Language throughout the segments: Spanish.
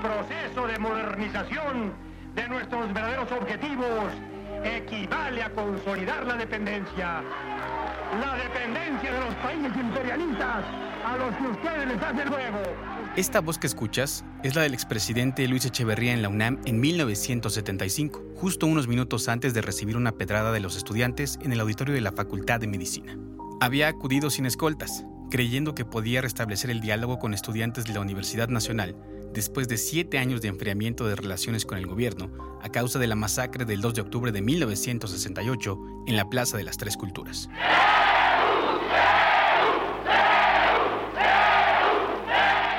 proceso de modernización de nuestros verdaderos objetivos equivale a consolidar la dependencia. La dependencia de los países imperialistas a los que ustedes les hacen luego. Esta voz que escuchas es la del expresidente Luis Echeverría en la UNAM en 1975, justo unos minutos antes de recibir una pedrada de los estudiantes en el auditorio de la Facultad de Medicina. Había acudido sin escoltas, creyendo que podía restablecer el diálogo con estudiantes de la Universidad Nacional después de siete años de enfriamiento de relaciones con el gobierno a causa de la masacre del 2 de octubre de 1968 en la Plaza de las Tres Culturas.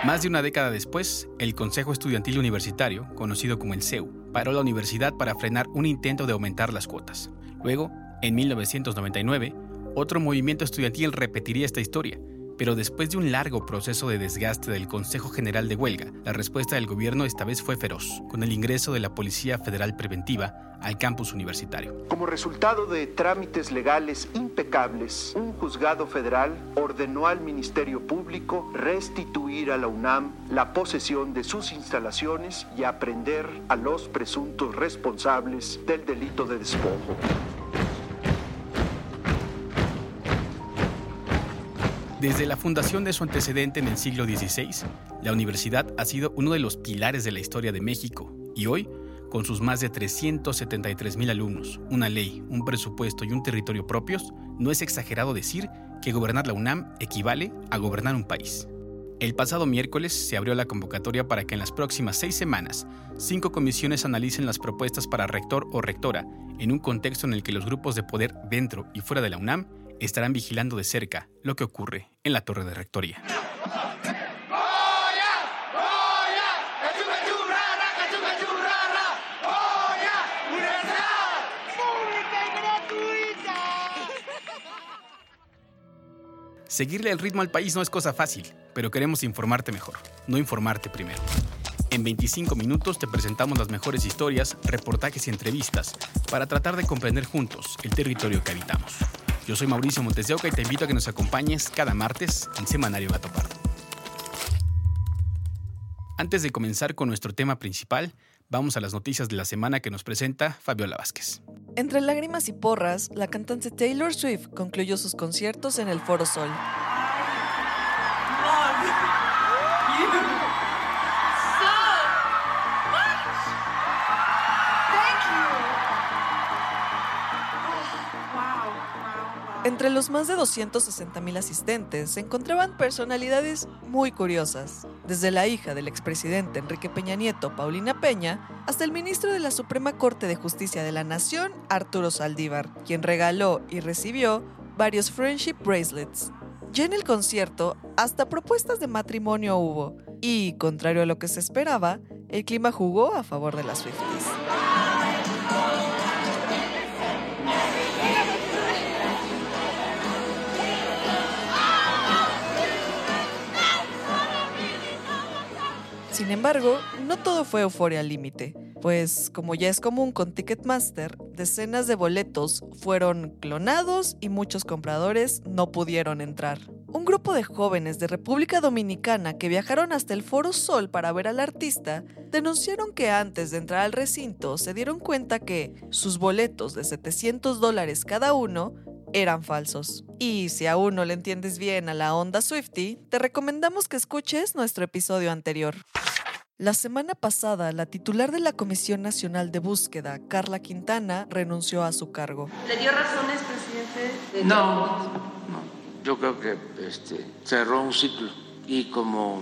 Más de una década después, el Consejo Estudiantil Universitario, conocido como el CEU, paró la universidad para frenar un intento de aumentar las cuotas. Luego, en 1999, otro movimiento estudiantil repetiría esta historia, pero después de un largo proceso de desgaste del Consejo General de Huelga, la respuesta del gobierno esta vez fue feroz, con el ingreso de la Policía Federal Preventiva al campus universitario. Como resultado de trámites legales impecables, un juzgado federal ordenó al Ministerio Público restituir a la UNAM la posesión de sus instalaciones y aprender a los presuntos responsables del delito de despojo. Desde la fundación de su antecedente en el siglo XVI, la universidad ha sido uno de los pilares de la historia de México y hoy, con sus más de 373 mil alumnos, una ley, un presupuesto y un territorio propios, no es exagerado decir que gobernar la UNAM equivale a gobernar un país. El pasado miércoles se abrió la convocatoria para que en las próximas seis semanas, cinco comisiones analicen las propuestas para rector o rectora en un contexto en el que los grupos de poder dentro y fuera de la UNAM estarán vigilando de cerca lo que ocurre en la torre de rectoría. Seguirle el ritmo al país no es cosa fácil, pero queremos informarte mejor, no informarte primero. En 25 minutos te presentamos las mejores historias, reportajes y entrevistas para tratar de comprender juntos el territorio que habitamos. Yo soy Mauricio Montes de Oca y te invito a que nos acompañes cada martes en Semanario Gato Pardo. Antes de comenzar con nuestro tema principal, vamos a las noticias de la semana que nos presenta Fabiola Vázquez. Entre lágrimas y porras, la cantante Taylor Swift concluyó sus conciertos en el Foro Sol. Entre los más de 260.000 asistentes se encontraban personalidades muy curiosas, desde la hija del expresidente Enrique Peña Nieto, Paulina Peña, hasta el ministro de la Suprema Corte de Justicia de la Nación, Arturo Saldívar, quien regaló y recibió varios friendship bracelets. Ya en el concierto, hasta propuestas de matrimonio hubo, y, contrario a lo que se esperaba, el clima jugó a favor de las Swifties. Sin embargo, no todo fue euforia al límite, pues como ya es común con Ticketmaster, decenas de boletos fueron clonados y muchos compradores no pudieron entrar. Un grupo de jóvenes de República Dominicana que viajaron hasta el Foro Sol para ver al artista denunciaron que antes de entrar al recinto se dieron cuenta que sus boletos de 700 dólares cada uno eran falsos. Y si aún no le entiendes bien a la onda Swifty, te recomendamos que escuches nuestro episodio anterior. La semana pasada, la titular de la Comisión Nacional de Búsqueda, Carla Quintana, renunció a su cargo. ¿Le dio razones, presidente? no, no. Yo creo que este, cerró un ciclo y como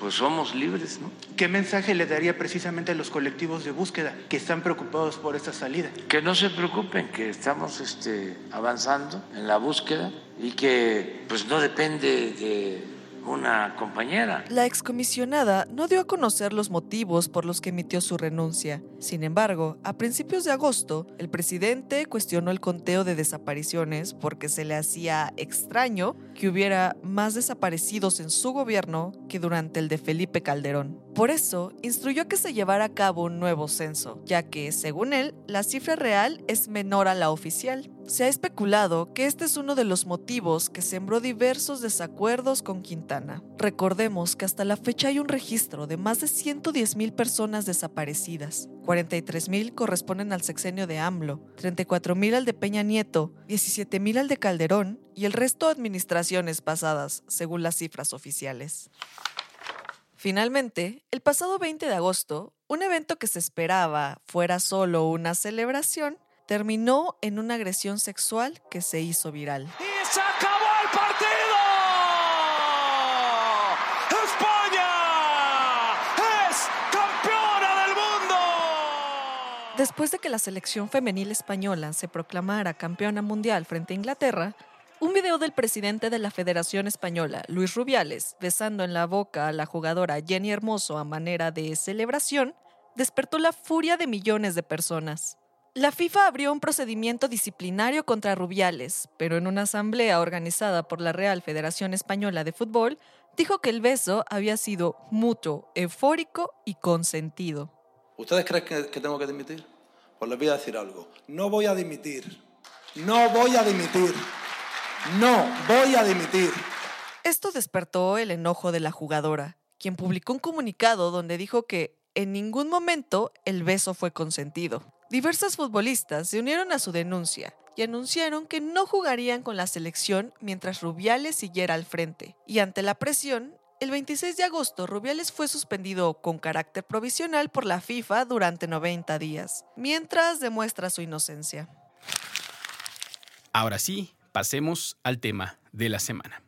pues somos libres, ¿no? ¿Qué mensaje le daría precisamente a los colectivos de búsqueda que están preocupados por esta salida? Que no se preocupen, que estamos este, avanzando en la búsqueda y que pues no depende de una compañera. La excomisionada no dio a conocer los motivos por los que emitió su renuncia. Sin embargo, a principios de agosto, el presidente cuestionó el conteo de desapariciones porque se le hacía extraño que hubiera más desaparecidos en su gobierno que durante el de Felipe Calderón. Por eso, instruyó que se llevara a cabo un nuevo censo, ya que, según él, la cifra real es menor a la oficial. Se ha especulado que este es uno de los motivos que sembró diversos desacuerdos con Quintana. Recordemos que hasta la fecha hay un registro de más de 110.000 personas desaparecidas. 43.000 corresponden al sexenio de AMLO, 34.000 al de Peña Nieto, 17.000 al de Calderón y el resto administraciones pasadas, según las cifras oficiales. Finalmente, el pasado 20 de agosto, un evento que se esperaba fuera solo una celebración, terminó en una agresión sexual que se hizo viral. ¡Y se acabó el partido! ¡España es campeona del mundo! Después de que la selección femenil española se proclamara campeona mundial frente a Inglaterra, un video del presidente de la Federación Española, Luis Rubiales, besando en la boca a la jugadora Jenny Hermoso a manera de celebración, despertó la furia de millones de personas. La FIFA abrió un procedimiento disciplinario contra Rubiales, pero en una asamblea organizada por la Real Federación Española de Fútbol, dijo que el beso había sido mutuo, eufórico y consentido. ¿Ustedes creen que, que tengo que dimitir? Pues les voy a decir algo. No voy a dimitir. No voy a dimitir. No voy a dimitir. Esto despertó el enojo de la jugadora, quien publicó un comunicado donde dijo que en ningún momento el beso fue consentido. Diversas futbolistas se unieron a su denuncia y anunciaron que no jugarían con la selección mientras Rubiales siguiera al frente. Y ante la presión, el 26 de agosto Rubiales fue suspendido con carácter provisional por la FIFA durante 90 días, mientras demuestra su inocencia. Ahora sí, pasemos al tema de la semana.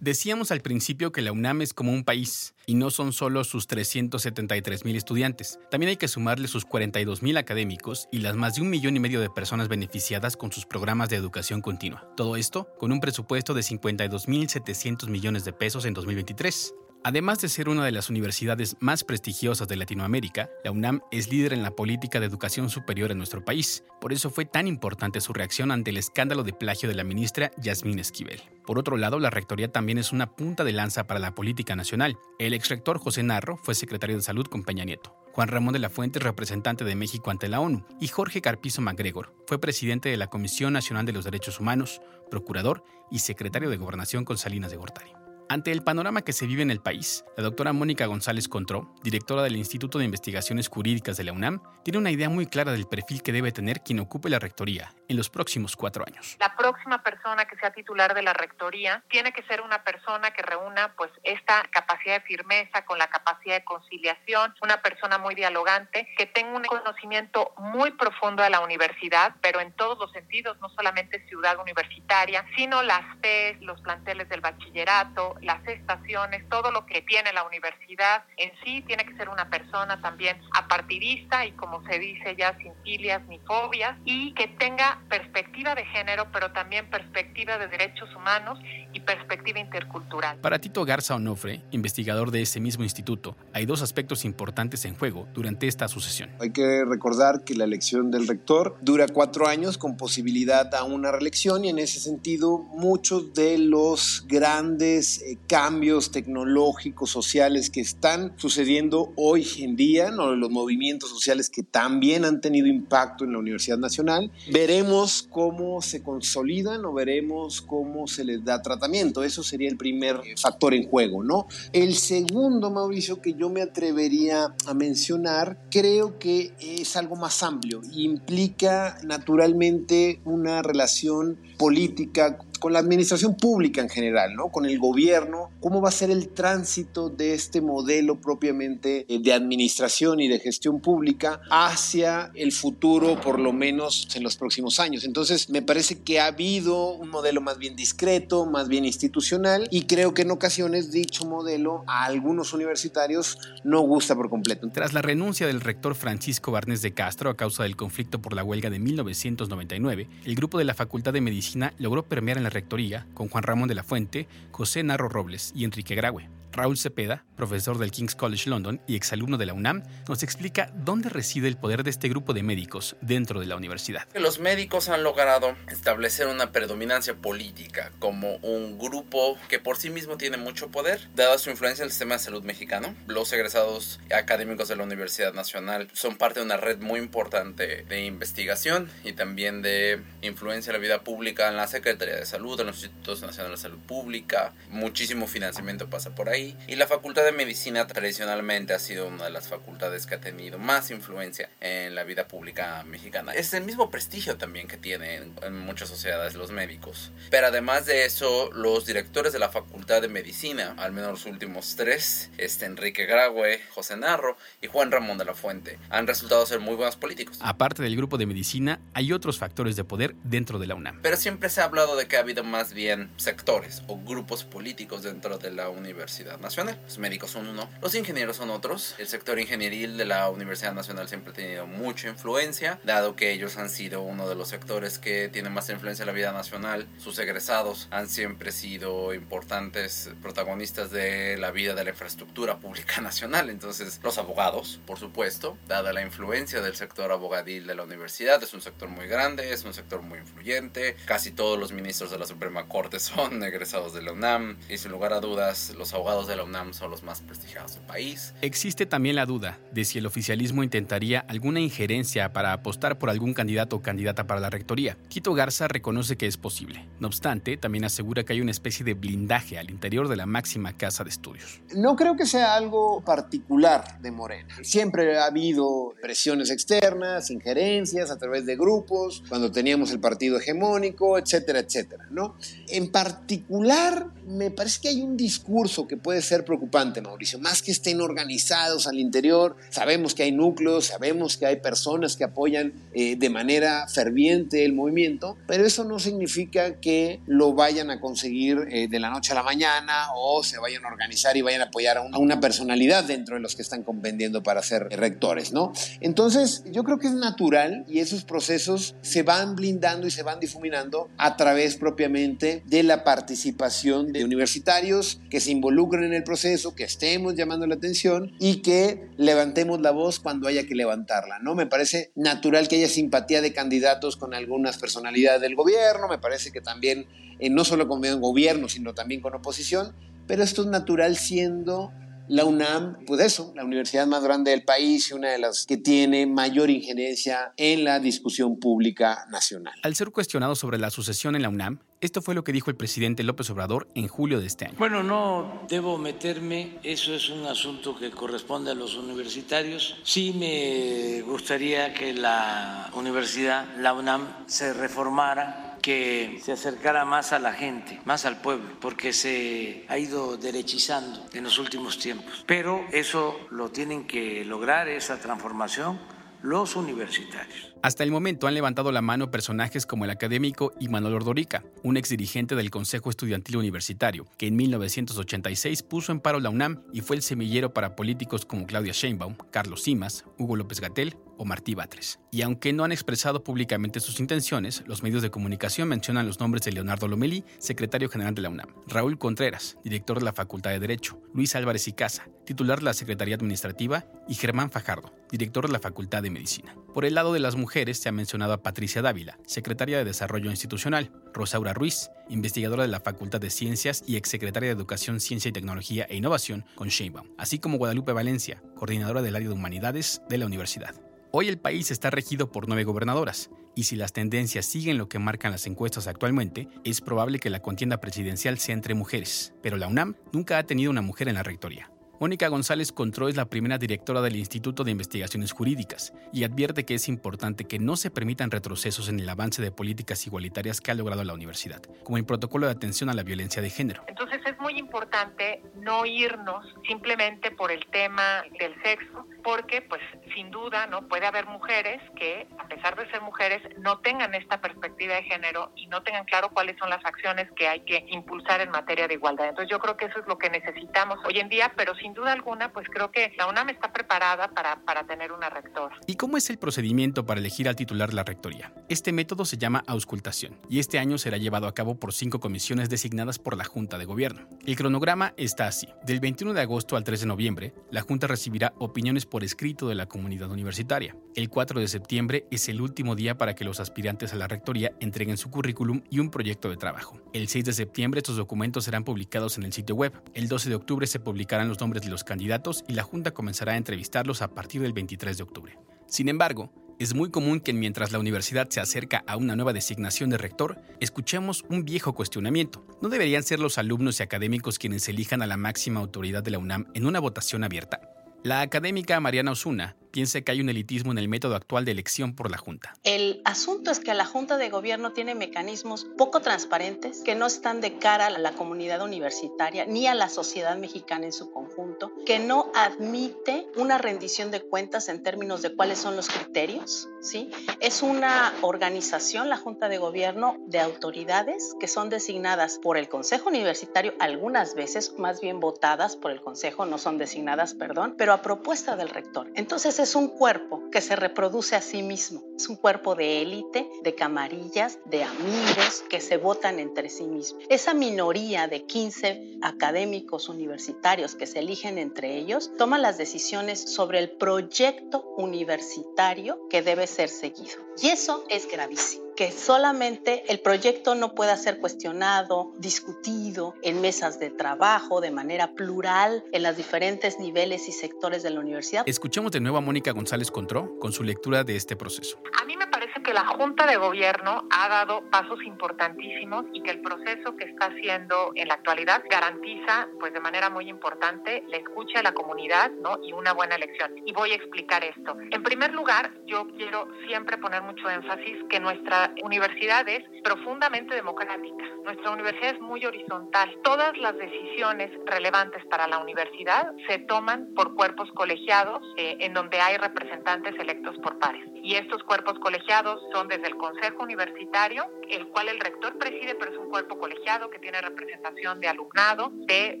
Decíamos al principio que la UNAM es como un país, y no son solo sus 373 mil estudiantes. También hay que sumarle sus 42 mil académicos y las más de un millón y medio de personas beneficiadas con sus programas de educación continua. Todo esto con un presupuesto de 52 mil 700 millones de pesos en 2023. Además de ser una de las universidades más prestigiosas de Latinoamérica, la UNAM es líder en la política de educación superior en nuestro país. Por eso fue tan importante su reacción ante el escándalo de plagio de la ministra Yasmín Esquivel. Por otro lado, la rectoría también es una punta de lanza para la política nacional. El exrector José Narro fue secretario de Salud con Peña Nieto. Juan Ramón de la Fuente es representante de México ante la ONU, y Jorge Carpizo MacGregor fue presidente de la Comisión Nacional de los Derechos Humanos, procurador y secretario de Gobernación con Salinas de Gortari. Ante el panorama que se vive en el país, la doctora Mónica González Contró, directora del Instituto de Investigaciones Jurídicas de la UNAM, tiene una idea muy clara del perfil que debe tener quien ocupe la rectoría en los próximos cuatro años. La próxima persona que sea titular de la rectoría tiene que ser una persona que reúna pues esta capacidad de firmeza con la capacidad de conciliación, una persona muy dialogante, que tenga un conocimiento muy profundo de la universidad, pero en todos los sentidos, no solamente ciudad universitaria, sino las PES, los planteles del bachillerato, las estaciones, todo lo que tiene la universidad en sí, tiene que ser una persona también apartidista y como se dice ya sin filias ni fobias y que tenga perspectiva de género, pero también perspectiva de derechos humanos y perspectiva intercultural. Para Tito Garza Onofre, investigador de ese mismo instituto, hay dos aspectos importantes en juego durante esta sucesión. Hay que recordar que la elección del rector dura cuatro años con posibilidad a una reelección y en ese sentido muchos de los grandes eh, cambios tecnológicos, sociales que están sucediendo hoy en día, ¿no? los movimientos sociales que también han tenido impacto en la Universidad Nacional, veremos cómo se consolidan o veremos cómo se les da tratamiento. Eso sería el primer factor en juego, ¿no? El segundo, Mauricio, que yo me atrevería a mencionar, creo que es algo más amplio. Implica naturalmente una relación política con la administración pública en general, ¿no? Con el gobierno, cómo va a ser el tránsito de este modelo propiamente eh, de administración y de gestión pública hacia el futuro, por lo menos en los próximos años. Entonces, me parece que ha habido un modelo más bien discreto, más bien institucional, y creo que en ocasiones dicho modelo a algunos universitarios no gusta por completo. Tras la renuncia del rector Francisco Barnés de Castro a causa del conflicto por la huelga de 1999, el grupo de la Facultad de Medicina logró permear en rectoría con Juan Ramón de la Fuente, José Narro Robles y Enrique Graue. Raúl Cepeda, profesor del King's College London y exalumno de la UNAM, nos explica dónde reside el poder de este grupo de médicos dentro de la universidad. Los médicos han logrado establecer una predominancia política como un grupo que por sí mismo tiene mucho poder, dada su influencia en el sistema de salud mexicano. Los egresados académicos de la Universidad Nacional son parte de una red muy importante de investigación y también de influencia en la vida pública en la Secretaría de Salud, en los Institutos Nacionales de Salud Pública. Muchísimo financiamiento pasa por ahí. Y la Facultad de Medicina tradicionalmente ha sido una de las facultades que ha tenido más influencia en la vida pública mexicana. Es el mismo prestigio también que tienen en muchas sociedades los médicos. Pero además de eso, los directores de la Facultad de Medicina, al menos los últimos tres, este Enrique Graue, José Narro y Juan Ramón de la Fuente, han resultado ser muy buenos políticos. Aparte del grupo de medicina, hay otros factores de poder dentro de la UNAM. Pero siempre se ha hablado de que ha habido más bien sectores o grupos políticos dentro de la Universidad Nacional. Los médicos son uno, los ingenieros son otros. El sector ingenieril de la Universidad Nacional siempre ha tenido mucha influencia, dado que ellos han sido uno de los sectores que tienen más influencia en la vida nacional. Sus egresados han siempre sido importantes protagonistas de la vida de la infraestructura pública nacional. Entonces, los abogados, por supuesto, dada la influencia del sector abogadil de la universidad, es un sector muy grande, es un sector muy influyente. Casi todos los ministros de la Suprema Corte son egresados de la UNAM y sin lugar a dudas, los abogados de la UNAM son los más prestigiados del país. Existe también la duda de si el oficialismo intentaría alguna injerencia para apostar por algún candidato o candidata para la rectoría. Quito Garza reconoce que es posible. No obstante, también asegura que hay una especie de blindaje al interior de la máxima casa de estudios. No creo que sea algo particular de Morena. Siempre ha habido presiones externas, injerencias a través de grupos, cuando teníamos el partido hegemónico, etcétera, etcétera, ¿no? En particular, me parece que hay un discurso que puede ser preocupante, Mauricio, más que estén organizados al interior, sabemos que hay núcleos, sabemos que hay personas que apoyan eh, de manera ferviente el movimiento, pero eso no significa que lo vayan a conseguir eh, de la noche a la mañana o se vayan a organizar y vayan a apoyar a una, a una personalidad dentro de los que están convendiendo para ser rectores, ¿no? Entonces, yo creo que es natural y esos procesos se van blindando y se van difuminando a través propiamente de la participación de universitarios que se involucren en el proceso, que estemos llamando la atención y que levantemos la voz cuando haya que levantarla, ¿no? Me parece natural que haya simpatía de candidatos con algunas personalidades del gobierno, me parece que también, eh, no solo con el gobierno, sino también con oposición, pero esto es natural siendo la UNAM, pues eso, la universidad más grande del país y una de las que tiene mayor injerencia en la discusión pública nacional. Al ser cuestionado sobre la sucesión en la UNAM, esto fue lo que dijo el presidente López Obrador en julio de este año. Bueno, no debo meterme, eso es un asunto que corresponde a los universitarios. Sí me gustaría que la universidad, la UNAM, se reformara que se acercara más a la gente, más al pueblo, porque se ha ido derechizando en los últimos tiempos. Pero eso lo tienen que lograr, esa transformación, los universitarios. Hasta el momento han levantado la mano personajes como el académico Imanol Ordorica, un exdirigente del Consejo Estudiantil Universitario, que en 1986 puso en paro la UNAM y fue el semillero para políticos como Claudia Sheinbaum, Carlos Simas, Hugo López Gatel o Martí Batres. Y aunque no han expresado públicamente sus intenciones, los medios de comunicación mencionan los nombres de Leonardo Lomelí, secretario general de la UNAM, Raúl Contreras, director de la Facultad de Derecho, Luis Álvarez y Casa, titular de la Secretaría Administrativa, y Germán Fajardo, director de la Facultad de Medicina. Por el lado de las se ha mencionado a Patricia Dávila, secretaria de Desarrollo Institucional, Rosaura Ruiz, investigadora de la Facultad de Ciencias y exsecretaria de Educación, Ciencia y Tecnología e Innovación con Sheinbaum, así como Guadalupe Valencia, coordinadora del área de Humanidades de la universidad. Hoy el país está regido por nueve gobernadoras, y si las tendencias siguen lo que marcan las encuestas actualmente, es probable que la contienda presidencial sea entre mujeres, pero la UNAM nunca ha tenido una mujer en la rectoría. Mónica González Contró es la primera directora del Instituto de Investigaciones Jurídicas y advierte que es importante que no se permitan retrocesos en el avance de políticas igualitarias que ha logrado la universidad, como el protocolo de atención a la violencia de género. Entonces es muy importante no irnos simplemente por el tema del sexo, porque pues sin duda no puede haber mujeres que a pesar de ser mujeres no tengan esta perspectiva de género y no tengan claro cuáles son las acciones que hay que impulsar en materia de igualdad. Entonces yo creo que eso es lo que necesitamos hoy en día, pero sí sin duda alguna, pues creo que la UNAM está preparada para, para tener una rectora. ¿Y cómo es el procedimiento para elegir al titular de la rectoría? Este método se llama auscultación y este año será llevado a cabo por cinco comisiones designadas por la Junta de Gobierno. El cronograma está así. Del 21 de agosto al 3 de noviembre, la Junta recibirá opiniones por escrito de la comunidad universitaria. El 4 de septiembre es el último día para que los aspirantes a la rectoría entreguen su currículum y un proyecto de trabajo. El 6 de septiembre estos documentos serán publicados en el sitio web. El 12 de octubre se publicarán los nombres de los candidatos y la Junta comenzará a entrevistarlos a partir del 23 de octubre. Sin embargo, es muy común que mientras la universidad se acerca a una nueva designación de rector, escuchemos un viejo cuestionamiento. ¿No deberían ser los alumnos y académicos quienes elijan a la máxima autoridad de la UNAM en una votación abierta? La académica Mariana Osuna piensa que hay un elitismo en el método actual de elección por la Junta. El asunto es que la Junta de Gobierno tiene mecanismos poco transparentes que no están de cara a la comunidad universitaria ni a la sociedad mexicana en su conjunto, que no admite una rendición de cuentas en términos de cuáles son los criterios, ¿sí? Es una organización, la Junta de Gobierno, de autoridades que son designadas por el Consejo Universitario, algunas veces más bien votadas por el Consejo, no son designadas, perdón, pero a propuesta del rector. Entonces es un cuerpo que se reproduce a sí mismo. Es un cuerpo de élite, de camarillas, de amigos que se votan entre sí mismos. Esa minoría de 15 académicos universitarios que se eligen entre ellos toma las decisiones sobre el proyecto universitario que debe ser seguido. Y eso es gravísimo que solamente el proyecto no pueda ser cuestionado, discutido en mesas de trabajo de manera plural en los diferentes niveles y sectores de la universidad. Escuchemos de nuevo a Mónica González Contró con su lectura de este proceso. A mí me parece que la Junta de Gobierno ha dado pasos importantísimos y que el proceso que está haciendo en la actualidad garantiza, pues de manera muy importante, la escucha a la comunidad ¿no? y una buena elección. Y voy a explicar esto. En primer lugar, yo quiero siempre poner mucho énfasis que nuestra universidad es profundamente democrática. Nuestra universidad es muy horizontal. Todas las decisiones relevantes para la universidad se toman por cuerpos colegiados eh, en donde hay representantes electos por pares. Y estos cuerpos colegiados son desde el Consejo Universitario, el cual el rector preside, pero es un cuerpo colegiado que tiene representación de alumnado, de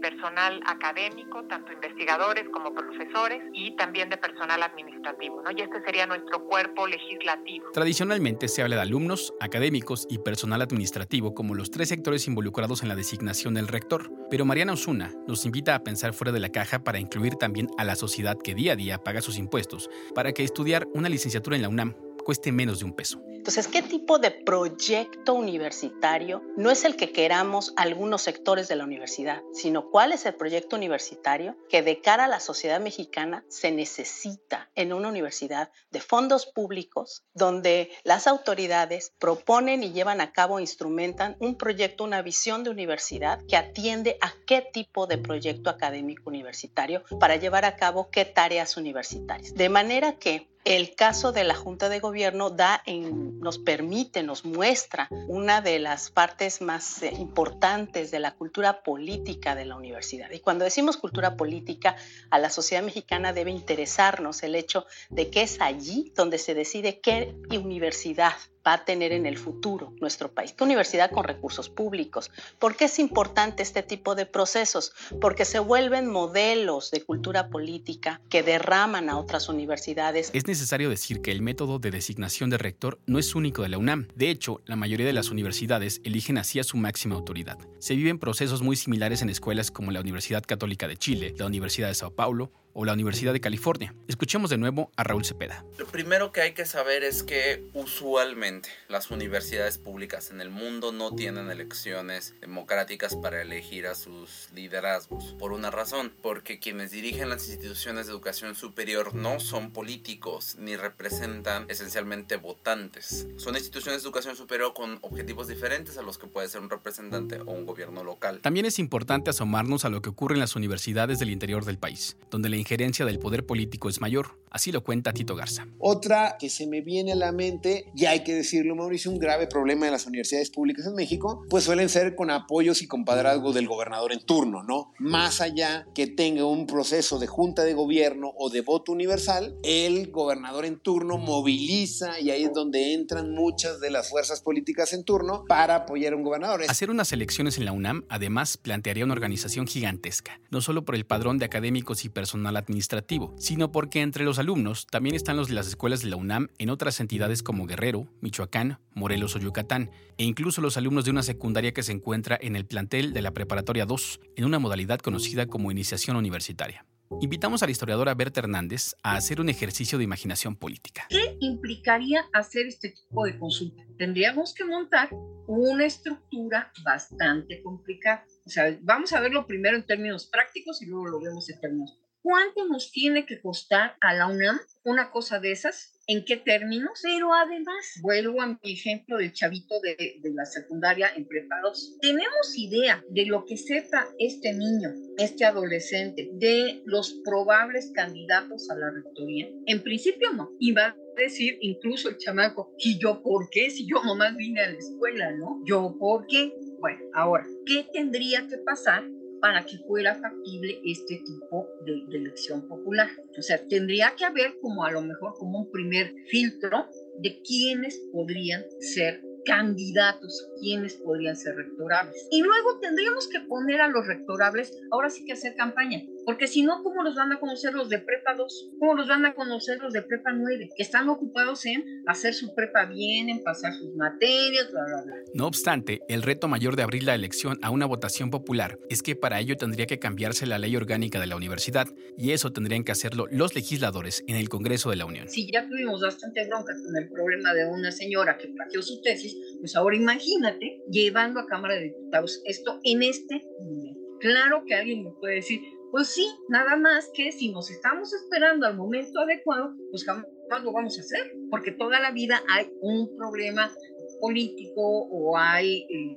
personal académico, tanto investigadores como profesores, y también de personal administrativo. ¿no? Y este sería nuestro cuerpo legislativo. Tradicionalmente se habla de alumnos, académicos y personal administrativo como los tres sectores involucrados en la designación del rector, pero Mariana Osuna nos invita a pensar fuera de la caja para incluir también a la sociedad que día a día paga sus impuestos, para que estudiar una licenciatura en la UNAM cueste menos de un peso. Entonces, ¿qué tipo de proyecto universitario no es el que queramos algunos sectores de la universidad, sino cuál es el proyecto universitario que de cara a la sociedad mexicana se necesita en una universidad de fondos públicos donde las autoridades proponen y llevan a cabo, instrumentan un proyecto, una visión de universidad que atiende a qué tipo de proyecto académico universitario para llevar a cabo qué tareas universitarias. De manera que el caso de la Junta de Gobierno da en, nos permite, nos muestra una de las partes más eh, importantes de la cultura política de la universidad. Y cuando decimos cultura política, a la sociedad mexicana debe interesarnos el hecho de que es allí donde se decide qué universidad va a tener en el futuro nuestro país. ¿Qué universidad con recursos públicos? ¿Por qué es importante este tipo de procesos? Porque se vuelven modelos de cultura política que derraman a otras universidades. Es necesario decir que el método de designación de rector no es único de la UNAM. De hecho, la mayoría de las universidades eligen así a su máxima autoridad. Se viven procesos muy similares en escuelas como la Universidad Católica de Chile, la Universidad de Sao Paulo o la Universidad de California. Escuchemos de nuevo a Raúl Cepeda. Lo primero que hay que saber es que usualmente las universidades públicas en el mundo no tienen elecciones democráticas para elegir a sus liderazgos. Por una razón, porque quienes dirigen las instituciones de educación superior no son políticos ni representan esencialmente votantes. Son instituciones de educación superior con objetivos diferentes a los que puede ser un representante o un gobierno local. También es importante asomarnos a lo que ocurre en las universidades del interior del país, donde la injerencia del poder político es mayor. Así lo cuenta Tito Garza. Otra que se me viene a la mente, y hay que decirlo Mauricio, un grave problema de las universidades públicas en México, pues suelen ser con apoyos y compadrazgos del gobernador en turno, ¿no? Más allá que tenga un proceso de junta de gobierno o de voto universal, el gobernador en turno moviliza y ahí es donde entran muchas de las fuerzas políticas en turno para apoyar a un gobernador. Hacer unas elecciones en la UNAM además plantearía una organización gigantesca, no solo por el padrón de académicos y personal administrativo, sino porque entre los alumnos también están los de las escuelas de la UNAM en otras entidades como Guerrero, Michoacán, Morelos o Yucatán, e incluso los alumnos de una secundaria que se encuentra en el plantel de la Preparatoria 2, en una modalidad conocida como iniciación universitaria. Invitamos a la historiadora Berta Hernández a hacer un ejercicio de imaginación política. ¿Qué implicaría hacer este tipo de consulta? Tendríamos que montar una estructura bastante complicada. O sea, vamos a verlo primero en términos prácticos y luego lo vemos en términos ¿Cuánto nos tiene que costar a la UNAM una cosa de esas? ¿En qué términos? Pero además, vuelvo a mi ejemplo del chavito de, de la secundaria en prepa ¿Tenemos idea de lo que sepa este niño, este adolescente, de los probables candidatos a la rectoría? En principio no. Y va a decir incluso el chamaco, ¿y yo por qué? Si yo nomás vine a la escuela, ¿no? ¿Yo por qué? Bueno, ahora, ¿qué tendría que pasar para que fuera factible este tipo de, elección popular. O sea, tendría que haber como a lo mejor como un primer filtro de quiénes podrían ser candidatos, quiénes podrían ser rectorables. Y luego tendríamos que poner a los rectorables, ahora sí que hacer campaña, porque si no, ¿cómo los van a conocer los de prepa 2? ¿Cómo los van a conocer los de prepa 9? Que están ocupados en hacer su prepa bien, en pasar sus materias, bla, bla, bla. No obstante, el reto mayor de abrir la elección a una votación popular es que para ello tendría que cambiarse la ley orgánica de la universidad, y eso tendrían que hacerlo los legisladores en el Congreso de la Unión. Si ya tuvimos bastante bronca con el problema de una señora que plagió su tesis, pues ahora imagínate llevando a Cámara de Diputados esto en este momento. Claro que alguien me puede decir, pues sí, nada más que si nos estamos esperando al momento adecuado, pues jamás lo vamos a hacer, porque toda la vida hay un problema político o hay eh,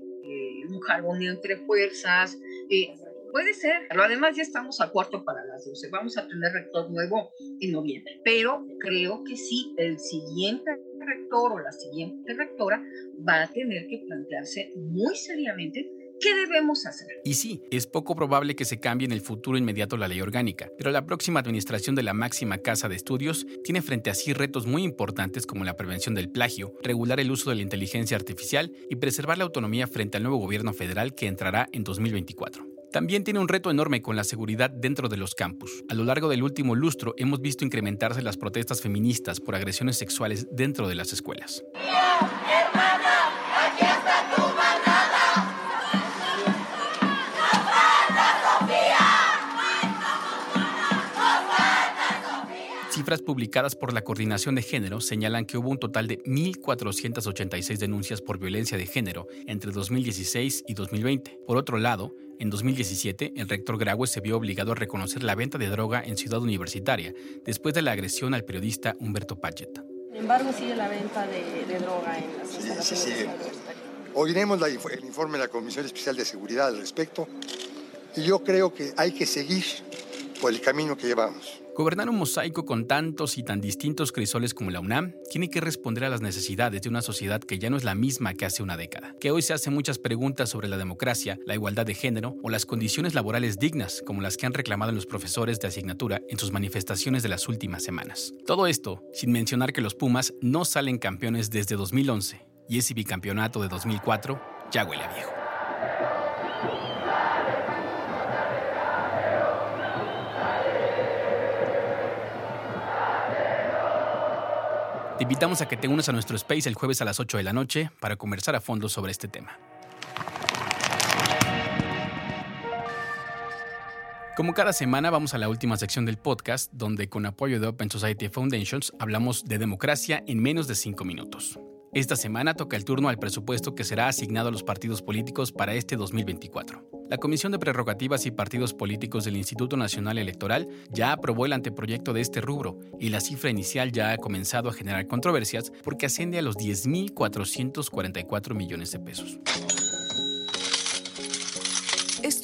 un jarboneo entre fuerzas. Eh, puede ser, pero además ya estamos a cuarto para las 12. Vamos a tener rector nuevo en noviembre, pero creo que sí, el siguiente rector o la siguiente rectora va a tener que plantearse muy seriamente ¿Qué debemos hacer? Y sí, es poco probable que se cambie en el futuro inmediato la ley orgánica, pero la próxima administración de la máxima casa de estudios tiene frente a sí retos muy importantes como la prevención del plagio, regular el uso de la inteligencia artificial y preservar la autonomía frente al nuevo gobierno federal que entrará en 2024. También tiene un reto enorme con la seguridad dentro de los campus. A lo largo del último lustro hemos visto incrementarse las protestas feministas por agresiones sexuales dentro de las escuelas. Cifras publicadas por la Coordinación de Género señalan que hubo un total de 1.486 denuncias por violencia de género entre 2016 y 2020. Por otro lado, en 2017, el rector Graue se vio obligado a reconocer la venta de droga en Ciudad Universitaria después de la agresión al periodista Humberto Pachet. Sin embargo, sigue la venta de, droga en las instalaciones sí, sí, Oiremos el informe de la Comisión Especial de Seguridad al respecto y yo creo que hay que seguir por el camino que llevamos. Gobernar un mosaico con tantos y tan distintos crisoles como la UNAM tiene que responder a las necesidades de una sociedad que ya no es la misma que hace una década, que hoy se hace muchas preguntas sobre la democracia, la igualdad de género o las condiciones laborales dignas como las que han reclamado los profesores de asignatura en sus manifestaciones de las últimas semanas. Todo esto sin mencionar que los Pumas no salen campeones desde 2011 y ese bicampeonato de 2004 ya huele a viejo. Te invitamos a que te unas a nuestro space el jueves a las 8 de la noche para conversar a fondo sobre este tema. Como cada semana vamos a la última sección del podcast, donde con apoyo de Open Society Foundations hablamos de democracia en menos de 5 minutos. Esta semana toca el turno al presupuesto que será asignado a los partidos políticos para este 2024. La Comisión de Prerrogativas y Partidos Políticos del Instituto Nacional Electoral ya aprobó el anteproyecto de este rubro y la cifra inicial ya ha comenzado a generar controversias porque asciende a los 10.444 millones de pesos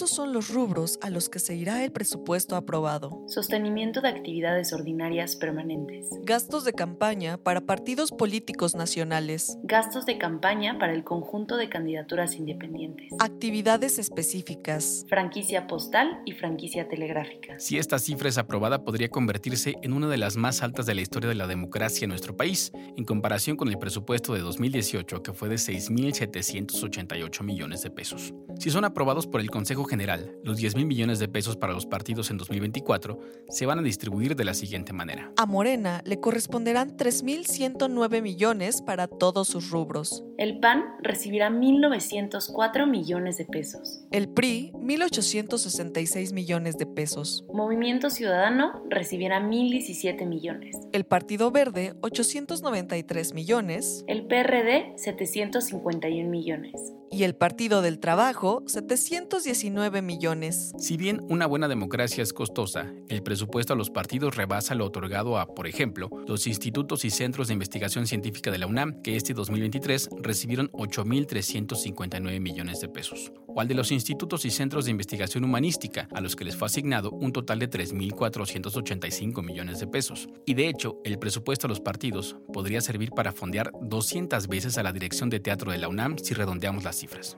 estos son los rubros a los que se irá el presupuesto aprobado. Sostenimiento de actividades ordinarias permanentes. Gastos de campaña para partidos políticos nacionales. Gastos de campaña para el conjunto de candidaturas independientes. Actividades específicas. Franquicia postal y franquicia telegráfica. Si esta cifra es aprobada, podría convertirse en una de las más altas de la historia de la democracia en nuestro país, en comparación con el presupuesto de 2018, que fue de 6.788 millones de pesos. Si son aprobados por el Consejo General, los 10 mil millones de pesos para los partidos en 2024 se van a distribuir de la siguiente manera. A Morena le corresponderán 3.109 millones para todos sus rubros. El PAN recibirá 1.904 millones de pesos. El PRI, 1.866 millones de pesos. Movimiento Ciudadano recibirá 1.017 millones. El Partido Verde, 893 millones. El PRD, 751 millones y el Partido del Trabajo 719 millones. Si bien una buena democracia es costosa, el presupuesto a los partidos rebasa lo otorgado a, por ejemplo, los institutos y centros de investigación científica de la UNAM, que este 2023 recibieron 8.359 millones de pesos, o al de los institutos y centros de investigación humanística, a los que les fue asignado un total de 3.485 millones de pesos. Y de hecho, el presupuesto a los partidos podría servir para fondear 200 veces a la dirección de teatro de la UNAM si redondeamos las cifras.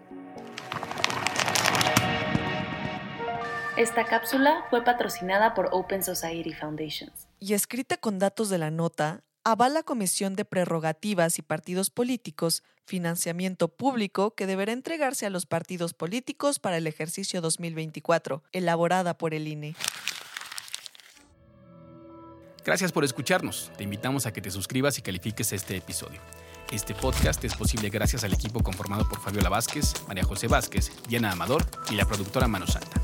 Esta cápsula fue patrocinada por Open Society Foundations. Y escrita con datos de la nota, avala Comisión de Prerrogativas y Partidos Políticos, financiamiento público que deberá entregarse a los partidos políticos para el ejercicio 2024, elaborada por el INE. Gracias por escucharnos. Te invitamos a que te suscribas y califiques este episodio. Este podcast es posible gracias al equipo conformado por Fabiola Vázquez, María José Vázquez, Diana Amador y la productora Mano Santa.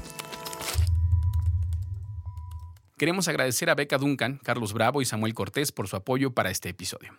Queremos agradecer a Beca Duncan, Carlos Bravo y Samuel Cortés por su apoyo para este episodio.